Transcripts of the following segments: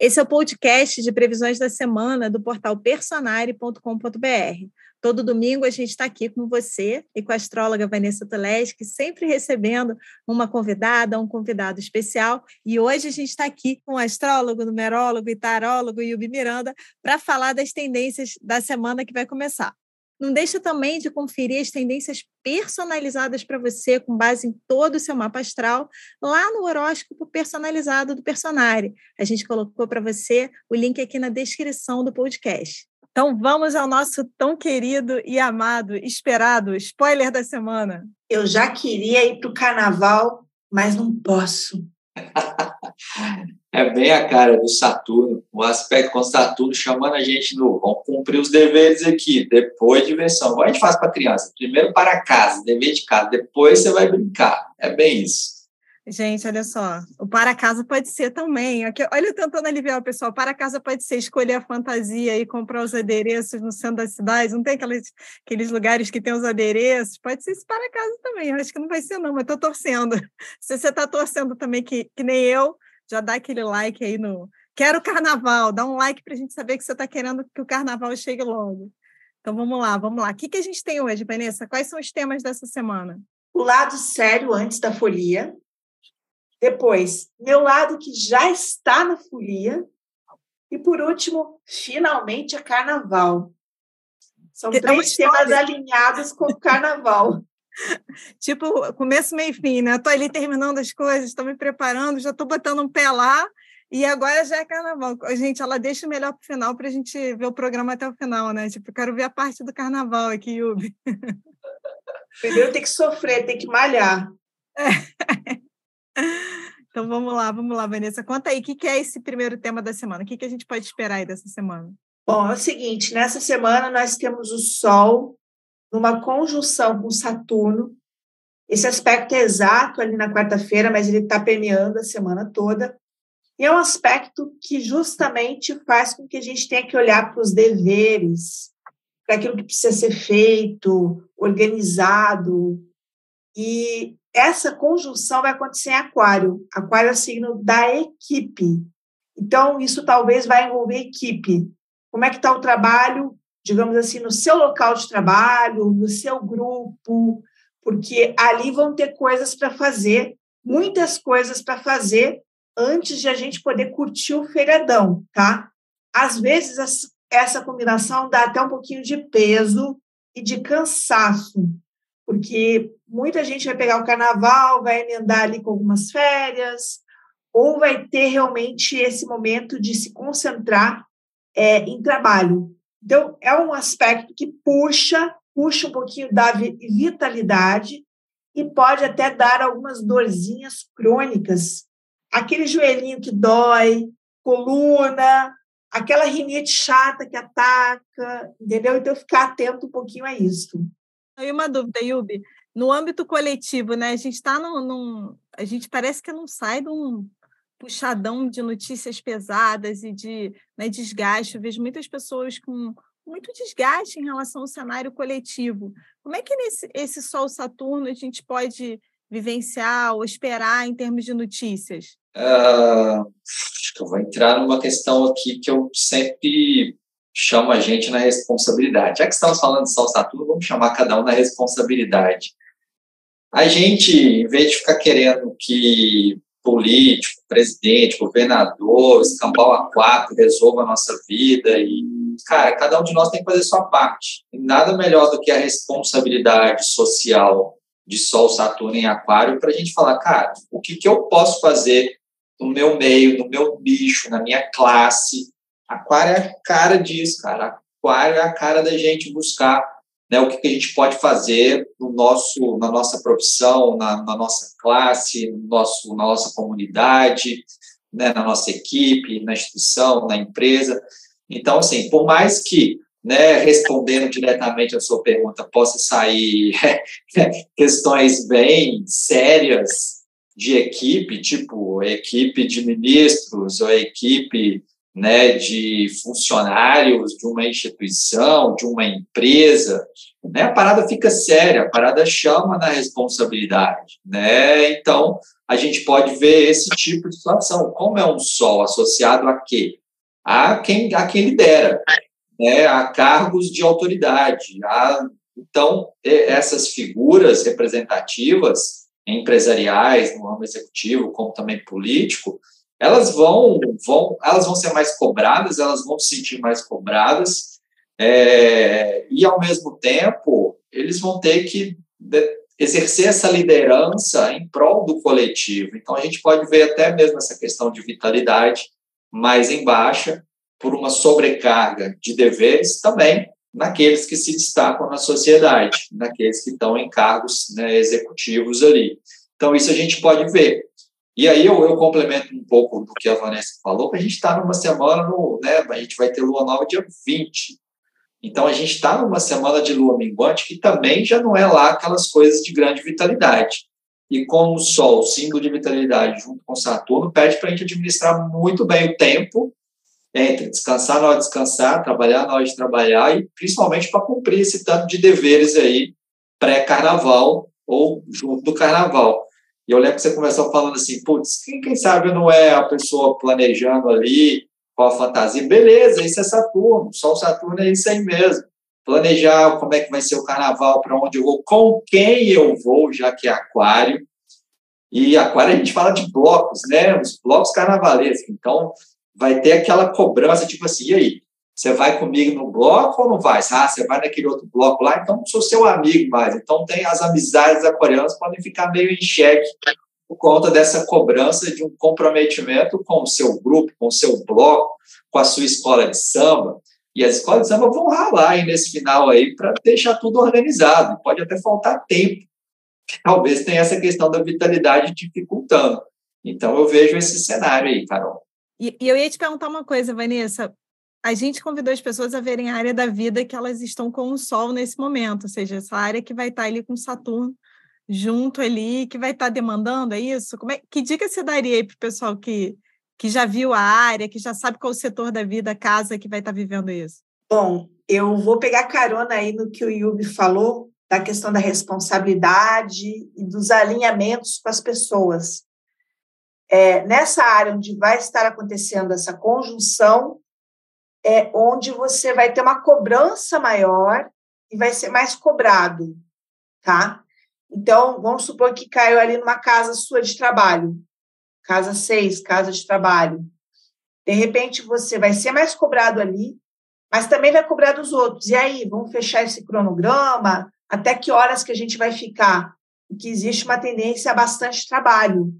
Esse é o podcast de previsões da semana do portal personare.com.br. Todo domingo a gente está aqui com você e com a astróloga Vanessa Tuleski, sempre recebendo uma convidada, um convidado especial. E hoje a gente está aqui com o astrólogo, numerólogo e tarólogo Yubi Miranda para falar das tendências da semana que vai começar. Não deixa também de conferir as tendências personalizadas para você, com base em todo o seu mapa astral, lá no horóscopo personalizado do Personare. A gente colocou para você o link aqui na descrição do podcast. Então vamos ao nosso tão querido e amado, esperado spoiler da semana. Eu já queria ir para o carnaval, mas não posso. é bem a cara do Saturno, o aspecto com Saturno chamando a gente no vamos cumprir os deveres aqui, depois diversão. Igual a gente faz para criança, primeiro para casa, dever de casa, depois você vai brincar. É bem isso. Gente, olha só, o para casa pode ser também. Aqui, olha, tentando aliviar o pessoal. Para casa pode ser escolher a fantasia e comprar os adereços no centro da cidade. Não tem aqueles, aqueles lugares que tem os adereços. Pode ser esse para casa também. Eu acho que não vai ser, não, mas estou torcendo. Se você está torcendo também, que, que nem eu, já dá aquele like aí no. Quero carnaval, dá um like para a gente saber que você está querendo que o carnaval chegue logo. Então vamos lá, vamos lá. O que, que a gente tem hoje, Vanessa? Quais são os temas dessa semana? O lado sério antes da folia, depois, meu lado que já está na folia. E por último, finalmente a carnaval. São que três temas alinhados com o carnaval. tipo, começo, meio e fim, né? Estou ali terminando as coisas, estou me preparando, já estou botando um pé lá e agora já é carnaval. Gente, ela deixa o melhor para o final para a gente ver o programa até o final, né? Tipo, quero ver a parte do carnaval aqui, Yubi. Primeiro tem que sofrer, tem que malhar. É. Então vamos lá, vamos lá, Vanessa. Conta aí, o que, que é esse primeiro tema da semana? O que, que a gente pode esperar aí dessa semana? Bom, é o seguinte, nessa semana nós temos o Sol numa conjunção com Saturno. Esse aspecto é exato ali na quarta-feira, mas ele está permeando a semana toda. E é um aspecto que justamente faz com que a gente tenha que olhar para os deveres, para aquilo que precisa ser feito, organizado. E essa conjunção vai acontecer em Aquário. Aquário é o signo da equipe. Então, isso talvez vai envolver equipe. Como é que está o trabalho, digamos assim, no seu local de trabalho, no seu grupo, porque ali vão ter coisas para fazer, muitas coisas para fazer antes de a gente poder curtir o feriadão, tá? Às vezes, essa combinação dá até um pouquinho de peso e de cansaço, porque muita gente vai pegar o carnaval, vai emendar ali com algumas férias, ou vai ter realmente esse momento de se concentrar é, em trabalho. Então, é um aspecto que puxa, puxa um pouquinho da vitalidade e pode até dar algumas dorzinhas crônicas. Aquele joelhinho que dói, coluna, aquela rinite chata que ataca, entendeu? Então, ficar atento um pouquinho a isso. E uma dúvida, Yubi. No âmbito coletivo, né? A gente está num, num, A gente parece que não sai de um puxadão de notícias pesadas e de né, desgaste. Eu vejo muitas pessoas com muito desgaste em relação ao cenário coletivo. Como é que nesse esse Sol Saturno a gente pode vivenciar ou esperar em termos de notícias? Uh, acho que eu vou entrar numa questão aqui que eu sempre chama a gente na responsabilidade. Já que estamos falando de Sol Saturno, vamos chamar cada um na responsabilidade. A gente, em vez de ficar querendo que político, presidente, governador, escambau a quatro resolva a nossa vida e, cara, cada um de nós tem que fazer sua parte. Nada melhor do que a responsabilidade social de Sol, Saturno em Aquário para a gente falar, cara, o que, que eu posso fazer no meu meio, no meu bicho, na minha classe, Aquário é a cara disso, cara. Aquário é a cara da gente buscar né, o que, que a gente pode fazer no nosso, na nossa profissão, na, na nossa classe, no nosso, na nossa comunidade, né, na nossa equipe, na instituição, na empresa. Então, assim, por mais que, né, respondendo diretamente a sua pergunta, possa sair questões bem sérias de equipe, tipo equipe de ministros ou equipe né, de funcionários de uma instituição, de uma empresa, né, a parada fica séria, a parada chama na responsabilidade, né? Então, a gente pode ver esse tipo de situação. Como é um sol associado a quê? A quem, a quem lidera, né? a cargos de autoridade. A, então, essas figuras representativas, empresariais, no ramo executivo, como também político, elas vão, vão, elas vão ser mais cobradas, elas vão se sentir mais cobradas, é, e ao mesmo tempo eles vão ter que exercer essa liderança em prol do coletivo. Então a gente pode ver até mesmo essa questão de vitalidade mais em baixa por uma sobrecarga de deveres também naqueles que se destacam na sociedade, naqueles que estão em cargos né, executivos ali. Então isso a gente pode ver. E aí eu, eu complemento um pouco do que a Vanessa falou, que a gente está numa semana, no, né, a gente vai ter lua nova dia 20. Então a gente está numa semana de lua minguante que também já não é lá aquelas coisas de grande vitalidade. E com o Sol, símbolo de vitalidade, junto com Saturno, pede para a gente administrar muito bem o tempo entre descansar na hora de descansar, trabalhar na hora de trabalhar e principalmente para cumprir esse tanto de deveres aí pré-carnaval ou junto do carnaval. E eu lembro que você começou falando assim, putz, quem, quem sabe não é a pessoa planejando ali com a fantasia. Beleza, isso é Saturno, Sol Saturno é isso aí mesmo. Planejar como é que vai ser o carnaval, para onde eu vou, com quem eu vou, já que é aquário. E aquário a gente fala de blocos, né? Os blocos carnavalescos. Então, vai ter aquela cobrança, tipo assim, e aí? Você vai comigo no bloco ou não vai? Ah, você vai naquele outro bloco lá, então não sou seu amigo mais. Então tem as amizades aquarianas podem ficar meio em xeque por conta dessa cobrança de um comprometimento com o seu grupo, com o seu bloco, com a sua escola de samba. E as escolas de samba vão ralar aí nesse final aí para deixar tudo organizado. Pode até faltar tempo. Talvez tenha essa questão da vitalidade dificultando. Então eu vejo esse cenário aí, Carol. E, e eu ia te perguntar uma coisa, Vanessa a gente convidou as pessoas a verem a área da vida que elas estão com o Sol nesse momento, ou seja, essa área que vai estar ali com Saturno junto ali, que vai estar demandando, é isso? Como é, que dica você daria aí para o pessoal que, que já viu a área, que já sabe qual o setor da vida, a casa que vai estar vivendo isso? Bom, eu vou pegar carona aí no que o Yubi falou, da questão da responsabilidade e dos alinhamentos com as pessoas. É, nessa área onde vai estar acontecendo essa conjunção, é onde você vai ter uma cobrança maior e vai ser mais cobrado, tá? Então, vamos supor que caiu ali numa casa sua de trabalho, casa 6, casa de trabalho. De repente, você vai ser mais cobrado ali, mas também vai cobrar dos outros. E aí, vamos fechar esse cronograma? Até que horas que a gente vai ficar? Porque existe uma tendência a bastante trabalho.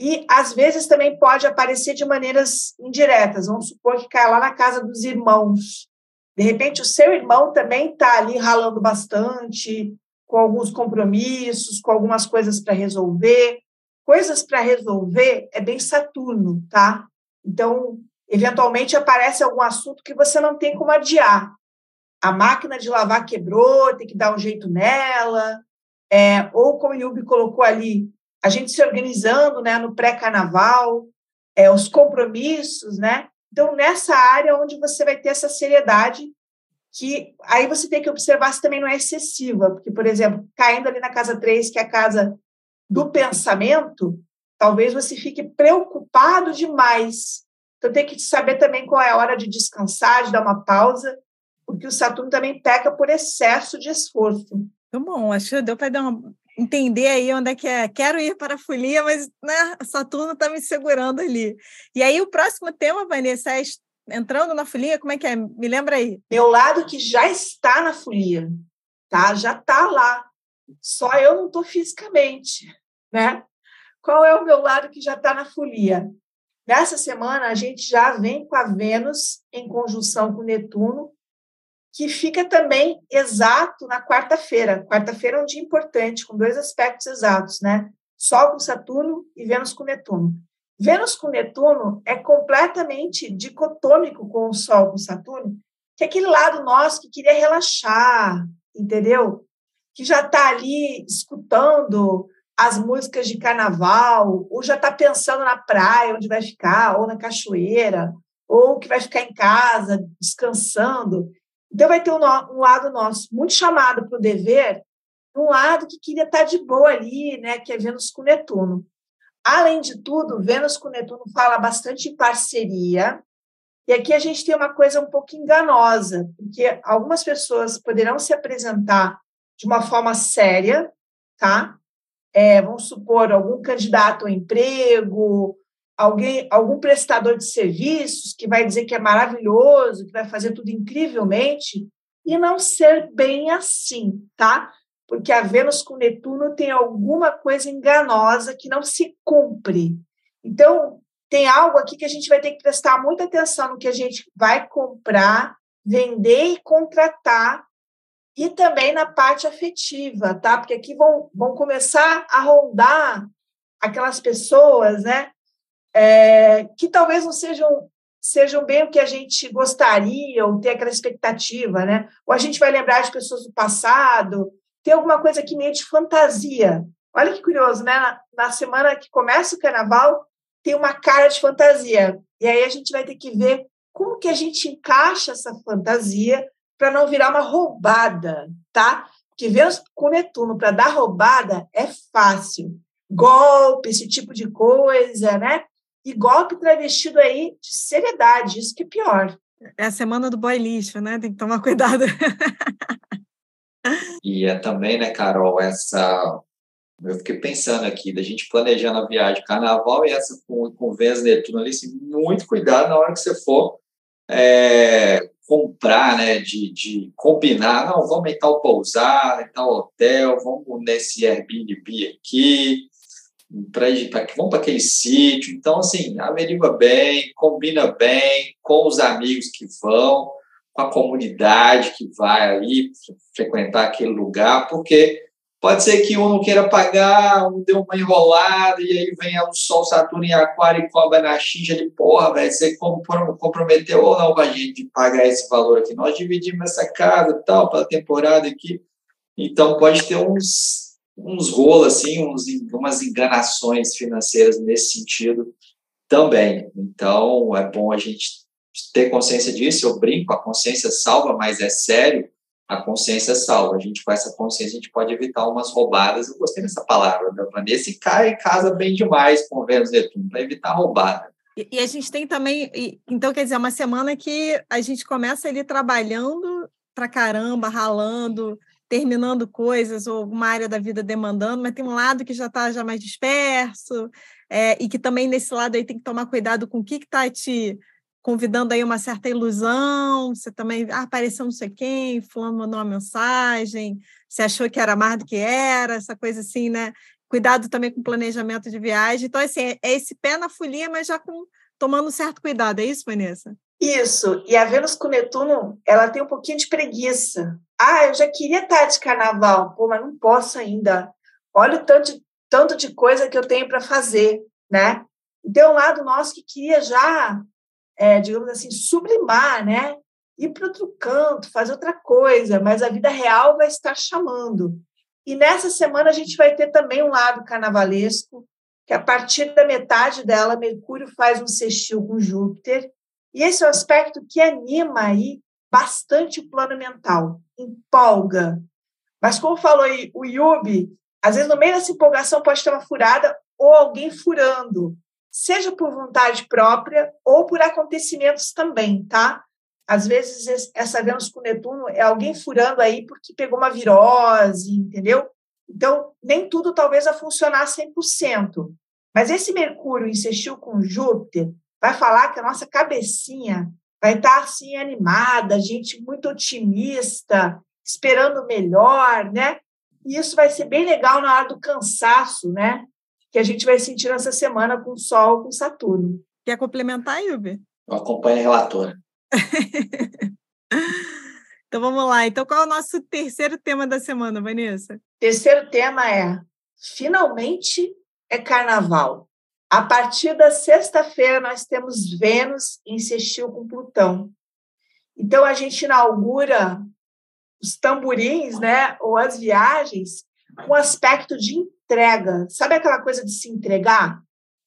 E, às vezes, também pode aparecer de maneiras indiretas. Vamos supor que cai lá na casa dos irmãos. De repente, o seu irmão também está ali ralando bastante, com alguns compromissos, com algumas coisas para resolver. Coisas para resolver é bem Saturno, tá? Então, eventualmente aparece algum assunto que você não tem como adiar. A máquina de lavar quebrou, tem que dar um jeito nela. É, ou como o Yubi colocou ali, a gente se organizando né, no pré-carnaval, é, os compromissos, né? Então, nessa área onde você vai ter essa seriedade, que aí você tem que observar se também não é excessiva, porque, por exemplo, caindo ali na casa 3, que é a casa do pensamento, talvez você fique preocupado demais. Então, tem que saber também qual é a hora de descansar, de dar uma pausa, porque o Saturno também peca por excesso de esforço. Então, bom, acho que deu para dar uma entender aí onde é que é. Quero ir para a folia, mas né, Saturno está me segurando ali. E aí, o próximo tema, Vanessa, é entrando na folia, como é que é? Me lembra aí. Meu lado que já está na folia, tá? Já está lá. Só eu não estou fisicamente, né? Qual é o meu lado que já está na folia? Nessa semana, a gente já vem com a Vênus em conjunção com Netuno que fica também exato na quarta-feira. Quarta-feira é um dia importante, com dois aspectos exatos, né? Sol com Saturno e Vênus com Netuno. Vênus com Netuno é completamente dicotômico com o Sol com Saturno, que é aquele lado nosso que queria relaxar, entendeu? Que já está ali escutando as músicas de carnaval, ou já está pensando na praia, onde vai ficar, ou na cachoeira, ou que vai ficar em casa, descansando. Então, vai ter um, um lado nosso muito chamado para o dever, um lado que queria estar de boa ali, né, que é Vênus com Netuno. Além de tudo, Vênus com Netuno fala bastante em parceria, e aqui a gente tem uma coisa um pouco enganosa, porque algumas pessoas poderão se apresentar de uma forma séria, tá? É, vamos supor, algum candidato ao emprego, alguém, algum prestador de serviços que vai dizer que é maravilhoso, que vai fazer tudo incrivelmente, e não ser bem assim, tá? Porque a Vênus com Netuno tem alguma coisa enganosa que não se cumpre. Então, tem algo aqui que a gente vai ter que prestar muita atenção no que a gente vai comprar, vender e contratar, e também na parte afetiva, tá? Porque aqui vão, vão começar a rondar aquelas pessoas, né? É, que talvez não sejam sejam bem o que a gente gostaria ou ter aquela expectativa, né? Ou a gente vai lembrar de pessoas do passado, tem alguma coisa aqui meio de fantasia. Olha que curioso, né? Na, na semana que começa o carnaval, tem uma cara de fantasia. E aí a gente vai ter que ver como que a gente encaixa essa fantasia para não virar uma roubada, tá? Porque Vênus com Netuno para dar roubada é fácil. Golpe, esse tipo de coisa, né? E golpe travestido aí de seriedade, isso que é pior. É a semana do boy lixo, né? Tem que tomar cuidado. e é também, né, Carol, essa eu fiquei pensando aqui, da gente planejando a viagem carnaval e essa com, com Vênus Netuno ali, assim, muito cuidado na hora que você for é, comprar, né, de, de combinar, não, vamos em tal pousada, em tal hotel, vamos nesse Airbnb aqui, pra, pra, vamos para aquele sítio. Então, assim, averigua bem, combina bem com os amigos que vão, com a comunidade que vai ali frequentar aquele lugar, porque Pode ser que um não queira pagar, um deu uma enrolada, e aí vem o Sol, Saturno em Aquário e cobra na xinja de porra, velho. Você comprometeu ou não com a gente de pagar esse valor aqui? Nós dividimos essa casa tal, para a temporada aqui. Então, pode ter uns, uns rolos, assim, uns, umas enganações financeiras nesse sentido também. Então, é bom a gente ter consciência disso. Eu brinco, a consciência salva, mas é sério a consciência salva. A gente, com essa consciência, a gente pode evitar umas roubadas. Eu gostei dessa palavra, meu Vanessa, e cai casa bem demais com o Vênus Netuno, para evitar roubada. E, a gente tem também, então, quer dizer, uma semana que a gente começa ali trabalhando para caramba, ralando, terminando coisas, ou alguma área da vida demandando, mas tem um lado que já está já mais disperso, é, e que também nesse lado aí tem que tomar cuidado com o que está te convidando aí uma certa ilusão, você também ah, apareceu não sei quem, fulano mandou uma mensagem, você achou que era mais do que era, essa coisa assim, né? Cuidado também com o planejamento de viagem. Então, assim, é, esse pé na folia, mas já com, tomando certo cuidado. É isso, Vanessa? Isso. E a Vênus com Netuno, ela tem um pouquinho de preguiça. Ah, eu já queria estar de carnaval, pô, mas não posso ainda. Olha o tanto, tanto de coisa que eu tenho para fazer, né? Então, um lado nosso que queria já é, digamos assim, sublimar, né? Ir para outro canto, fazer outra coisa, mas a vida real vai estar chamando. E nessa semana a gente vai ter também um lado carnavalesco, que a partir da metade dela, Mercúrio faz um sextil com Júpiter, e esse é um aspecto que anima aí bastante o plano mental, empolga. Mas como falou aí o Yubi, às vezes no meio dessa empolgação pode ter uma furada ou alguém furando seja por vontade própria ou por acontecimentos também, tá? Às vezes, essa Vênus com Netuno é alguém furando aí porque pegou uma virose, entendeu? Então, nem tudo talvez vai funcionar 100%. Mas esse Mercúrio insistiu com Júpiter vai falar que a nossa cabecinha vai estar assim animada, gente muito otimista, esperando o melhor, né? E isso vai ser bem legal na hora do cansaço, né? que a gente vai sentir essa semana com Sol, com Saturno. Quer complementar, Yubi? Eu acompanho a relatora. então vamos lá. Então, qual é o nosso terceiro tema da semana, Vanessa? Terceiro tema é: finalmente é carnaval. A partir da sexta-feira, nós temos Vênus em sextil com Plutão. Então, a gente inaugura os tamborins, né, ou as viagens, com aspecto de entrega. Sabe aquela coisa de se entregar?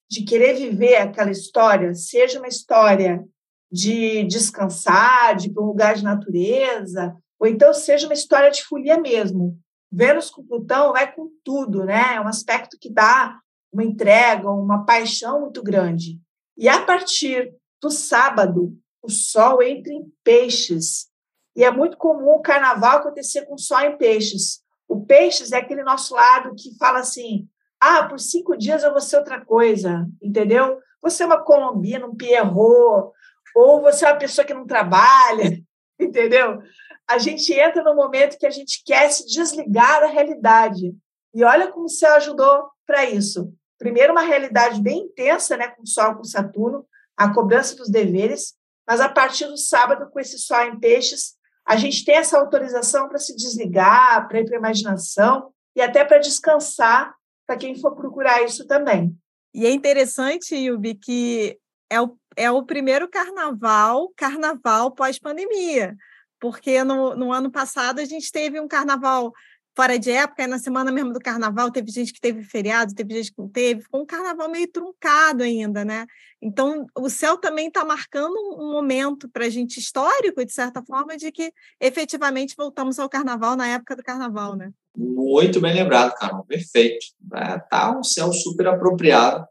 De querer viver aquela história, seja uma história de descansar, de ir para um lugar de natureza, ou então seja uma história de folia mesmo. Vênus com Plutão vai com tudo, né? É um aspecto que dá uma entrega, uma paixão muito grande. E a partir do sábado, o sol entra em peixes. E é muito comum o carnaval acontecer com sol em peixes. O peixes é aquele nosso lado que fala assim: ah, por cinco dias eu vou ser outra coisa, entendeu? Você é uma colombina, um pierrot, ou você é uma pessoa que não trabalha, entendeu? A gente entra no momento que a gente quer se desligar da realidade. E olha como céu ajudou para isso. Primeiro, uma realidade bem intensa, né, com Sol, com Saturno, a cobrança dos deveres, mas a partir do sábado, com esse Sol em Peixes, a gente tem essa autorização para se desligar, para ir para a imaginação e até para descansar, para quem for procurar isso também. E é interessante, Yubi, que é o, é o primeiro carnaval, carnaval pós-pandemia, porque no, no ano passado a gente teve um carnaval fora de época, na semana mesmo do carnaval, teve gente que teve feriado, teve gente que não teve, ficou um carnaval meio truncado ainda, né? Então, o céu também está marcando um momento para a gente histórico, de certa forma, de que efetivamente voltamos ao carnaval na época do carnaval, né? Muito bem lembrado, Carol, perfeito. Está um céu super apropriado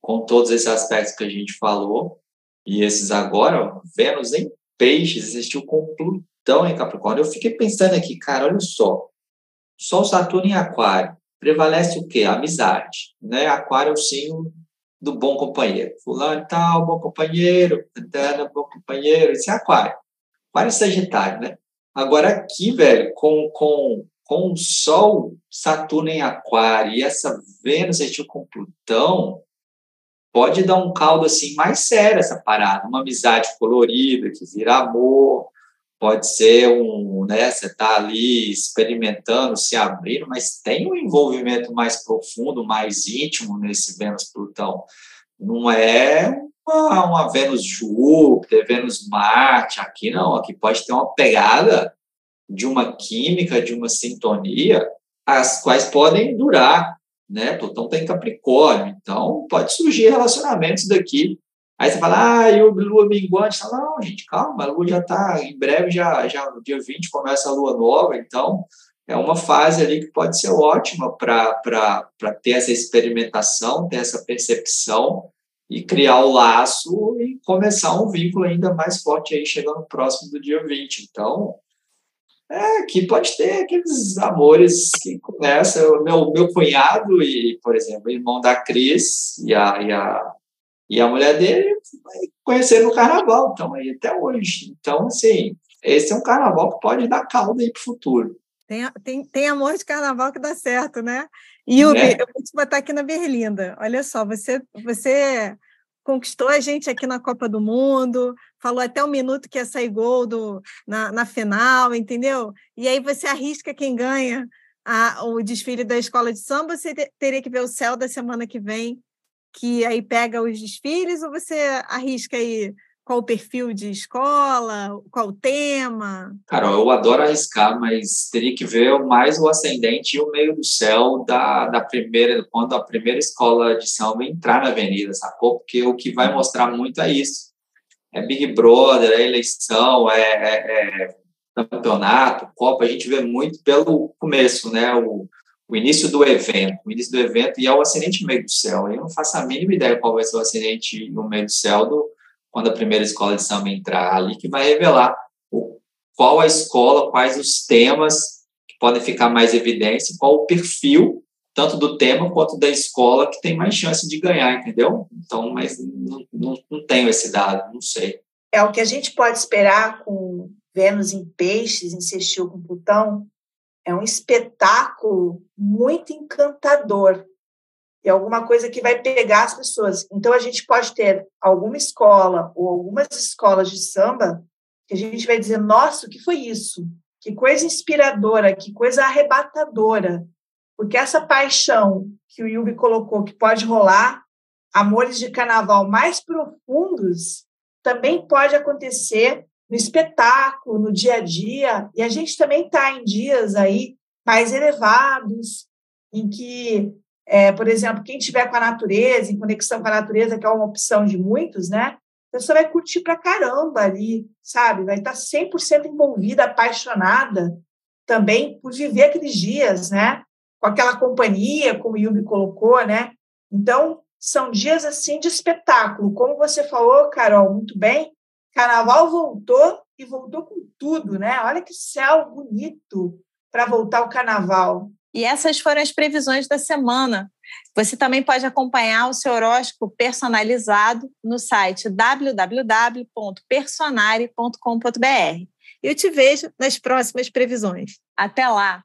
com todos esses aspectos que a gente falou, e esses agora, Vênus em peixes, existiu com Plutão em Capricórnio. Eu fiquei pensando aqui, cara, olha só, Sol, Saturno em Aquário. Prevalece o quê? Amizade. Né? Aquário é o signo do bom companheiro. Fulano tal, bom companheiro, Antana, bom companheiro. Isso é Aquário. Aquário é Sagitário, né? Agora aqui, velho, com, com, com o Sol, Saturno em Aquário e essa Vênus existiu com Plutão, pode dar um caldo assim mais sério essa parada. Uma amizade colorida que vira amor, pode ser um, né, você está ali experimentando, se abrindo, mas tem um envolvimento mais profundo, mais íntimo nesse Vênus-Plutão. Não é uma, uma Vênus-Júpiter, Vênus-Marte, aqui não, aqui pode ter uma pegada de uma química, de uma sintonia, as quais podem durar, né? Plutão tem Capricórnio, então pode surgir relacionamentos daqui Aí você fala, ah, e o lua minguante? Fala, não, gente, calma, a lua já está, em breve, já, já no dia 20 começa a lua nova, então é uma fase ali que pode ser ótima para ter essa experimentação, ter essa percepção e criar o laço e começar um vínculo ainda mais forte aí, chegando próximo do dia 20. Então, é, que pode ter aqueles amores que começam. O meu, meu cunhado e, por exemplo, irmão da Cris e a, e a e a mulher dele conheceram no carnaval, então aí até hoje. Então, assim, esse é um carnaval que pode dar calda aí para o futuro. Tem, tem, tem amor de carnaval que dá certo, né? E Yubi, é. eu vou te botar aqui na Berlinda. Olha só, você, você conquistou a gente aqui na Copa do Mundo, falou até um minuto que ia sair gol do, na, na final, entendeu? E aí você arrisca quem ganha a, o desfile da escola de samba, você teria que ver o céu da semana que vem que aí pega os desfiles ou você arrisca aí qual o perfil de escola, qual o tema? Carol, eu adoro arriscar, mas teria que ver mais o ascendente e o meio do céu da, da primeira, quando a primeira escola de samba entrar na avenida, sacou? Porque o que vai mostrar muito é isso. É Big Brother, é eleição, é, é, é campeonato, Copa, a gente vê muito pelo começo, né? O, o início do evento, o início do evento e é o acidente no meio do céu. Eu não faço a mínima ideia qual vai ser o acidente no meio do céu do, quando a primeira escola de samba entrar ali, que vai revelar o, qual a escola, quais os temas que podem ficar mais evidência, qual o perfil, tanto do tema quanto da escola, que tem mais chance de ganhar, entendeu? Então, mas não, não, não tenho esse dado, não sei. É o que a gente pode esperar com Vênus em peixes, em sextil com Plutão, é um espetáculo muito encantador. É alguma coisa que vai pegar as pessoas. Então, a gente pode ter alguma escola ou algumas escolas de samba que a gente vai dizer: nossa, o que foi isso? Que coisa inspiradora, que coisa arrebatadora. Porque essa paixão que o Yubi colocou, que pode rolar, amores de carnaval mais profundos, também pode acontecer no espetáculo, no dia a dia, e a gente também está em dias aí mais elevados, em que, é, por exemplo, quem estiver com a natureza, em conexão com a natureza, que é uma opção de muitos, né? A pessoa vai curtir pra caramba ali, sabe? Vai estar 100% envolvida, apaixonada também por viver aqueles dias, né? Com aquela companhia, como o Yubi colocou, né? Então, são dias assim de espetáculo. Como você falou, Carol, muito bem, carnaval voltou e voltou com tudo, né? Olha que céu bonito para voltar o carnaval. E essas foram as previsões da semana. Você também pode acompanhar o seu horóscopo personalizado no site www.personare.com.br. Eu te vejo nas próximas previsões. Até lá!